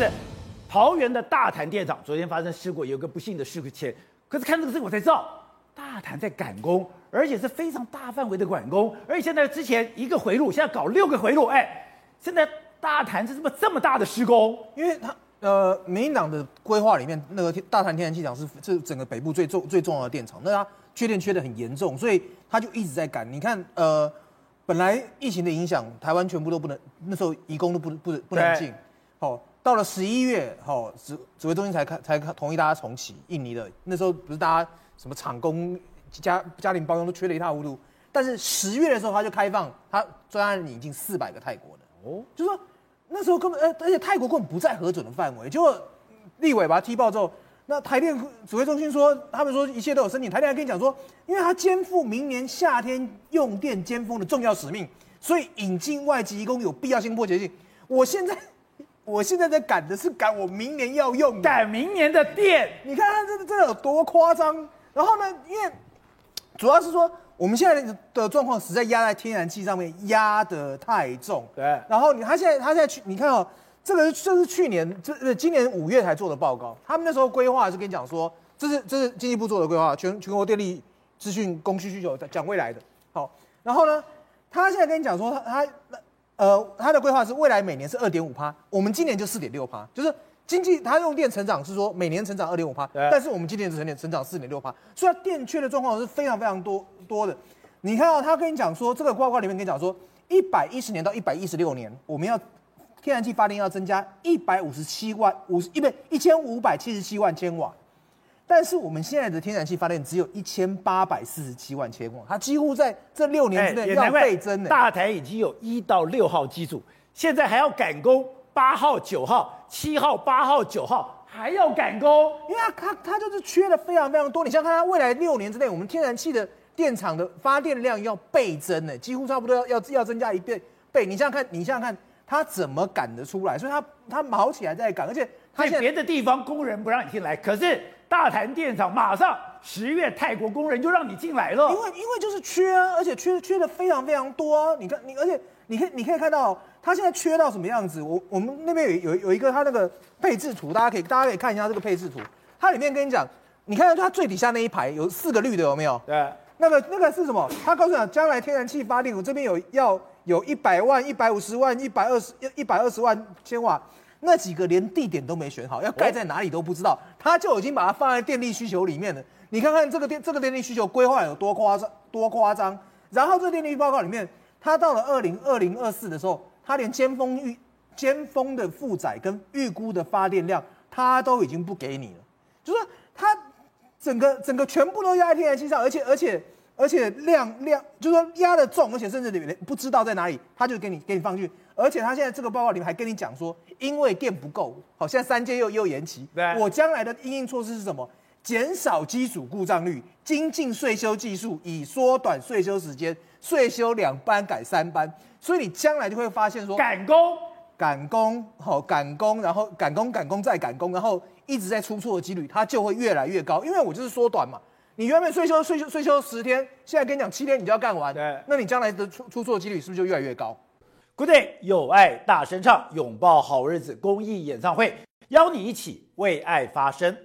是桃园的大潭电厂昨天发生事故，有个不幸的事故前。可是看这个事情我才知道，大潭在赶工，而且是非常大范围的赶工，而且现在之前一个回路，现在搞六个回路，哎，现在大潭是这么这么大的施工，因为它呃，民进党的规划里面，那个大潭天然气厂是这整个北部最重最重要的电厂，那它缺电缺得很严重，所以它就一直在赶。你看呃。本来疫情的影响，台湾全部都不能，那时候移工都不不不能进。好，到了十一月，哦指指挥中心才开才同意大家重启印尼的。那时候不是大家什么厂工家家庭包佣都缺得一塌糊涂。但是十月的时候他就开放，他专案引进四百个泰国的哦，就说那时候根本呃，而且泰国根本不在核准的范围，结果立委把他踢爆之后。那台电指挥中心说，他们说一切都有申请。台电还跟你讲说，因为他肩负明年夏天用电尖峰的重要使命，所以引进外籍移工有必要性、迫切性。我现在，我现在在赶的是赶我明年要用赶明年的电。你看他这这有多夸张？然后呢，因为主要是说我们现在的状况实在压在天然气上面压得太重。对。然后你他现在他现在去，你看哦。这个这是去年这呃今年五月才做的报告，他们那时候规划是跟你讲说，这是这是经济部做的规划，全全国电力资讯供需需求讲未来的。好，然后呢，他现在跟你讲说他他呃他的规划是未来每年是二点五趴，我们今年就四点六趴，就是经济他用电成长是说每年成长二点五趴，但是我们今年只成年成长四点六趴，所以它电缺的状况是非常非常多多的。你看到他跟你讲说这个报告里面跟你讲说，一百一十年到一百一十六年我们要。天然气发电要增加一百五十七万五十一百一千五百七十七万千瓦，但是我们现在的天然气发电只有一千八百四十七万千瓦，它几乎在这六年之内要倍增。大台已经有一到六号机组，现在还要赶工，八号、九号、七号、八号、九号还要赶工，因为它它它就是缺的非常非常多。你想看它未来六年之内，我们天然气的电厂的发电量要倍增呢，几乎差不多要要要增加一倍倍。你想想看，你想想看。他怎么赶得出来？所以他他毛起来在赶，而且他在别的地方工人不让你进来，可是大潭电厂马上十月泰国工人就让你进来了。因为因为就是缺啊，而且缺缺的非常非常多啊。你看你，而且你可以你可以看到他现在缺到什么样子。我我们那边有有有一个他那个配置图，大家可以大家可以看一下这个配置图。它里面跟你讲，你看它最底下那一排有四个绿的，有没有？对。那个那个是什么？他告诉你，将来天然气发电，我这边有要。有一百万、一百五十万、一百二十、一百二十万千瓦，那几个连地点都没选好，要盖在哪里都不知道，他就已经把它放在电力需求里面了。你看看这个电这个电力需求规划有多夸张，多夸张。然后这电力报告里面，它到了二零二零二四的时候，它连尖峰预尖峰的负载跟预估的发电量，它都已经不给你了，就是说它整个整个全部都压在天然气上，而且而且。而且量量就是说压的重，而且甚至你不知道在哪里，他就给你给你放进去。而且他现在这个报告里面还跟你讲说，因为电不够，好，现在三阶又又延期。对，我将来的应应措施是什么？减少机组故障率，精进税修技术，以缩短税修时间，税修两班改三班。所以你将来就会发现说，赶工赶工好赶工，然后赶工赶工再赶工，然后一直在出错的几率，它就会越来越高。因为我就是缩短嘛。你原本税休税休税休十天，现在跟你讲七天，你就要干完。对，那你将来的出出错几率是不是就越来越高？Good day，有爱大声唱，拥抱好日子公益演唱会，邀你一起为爱发声。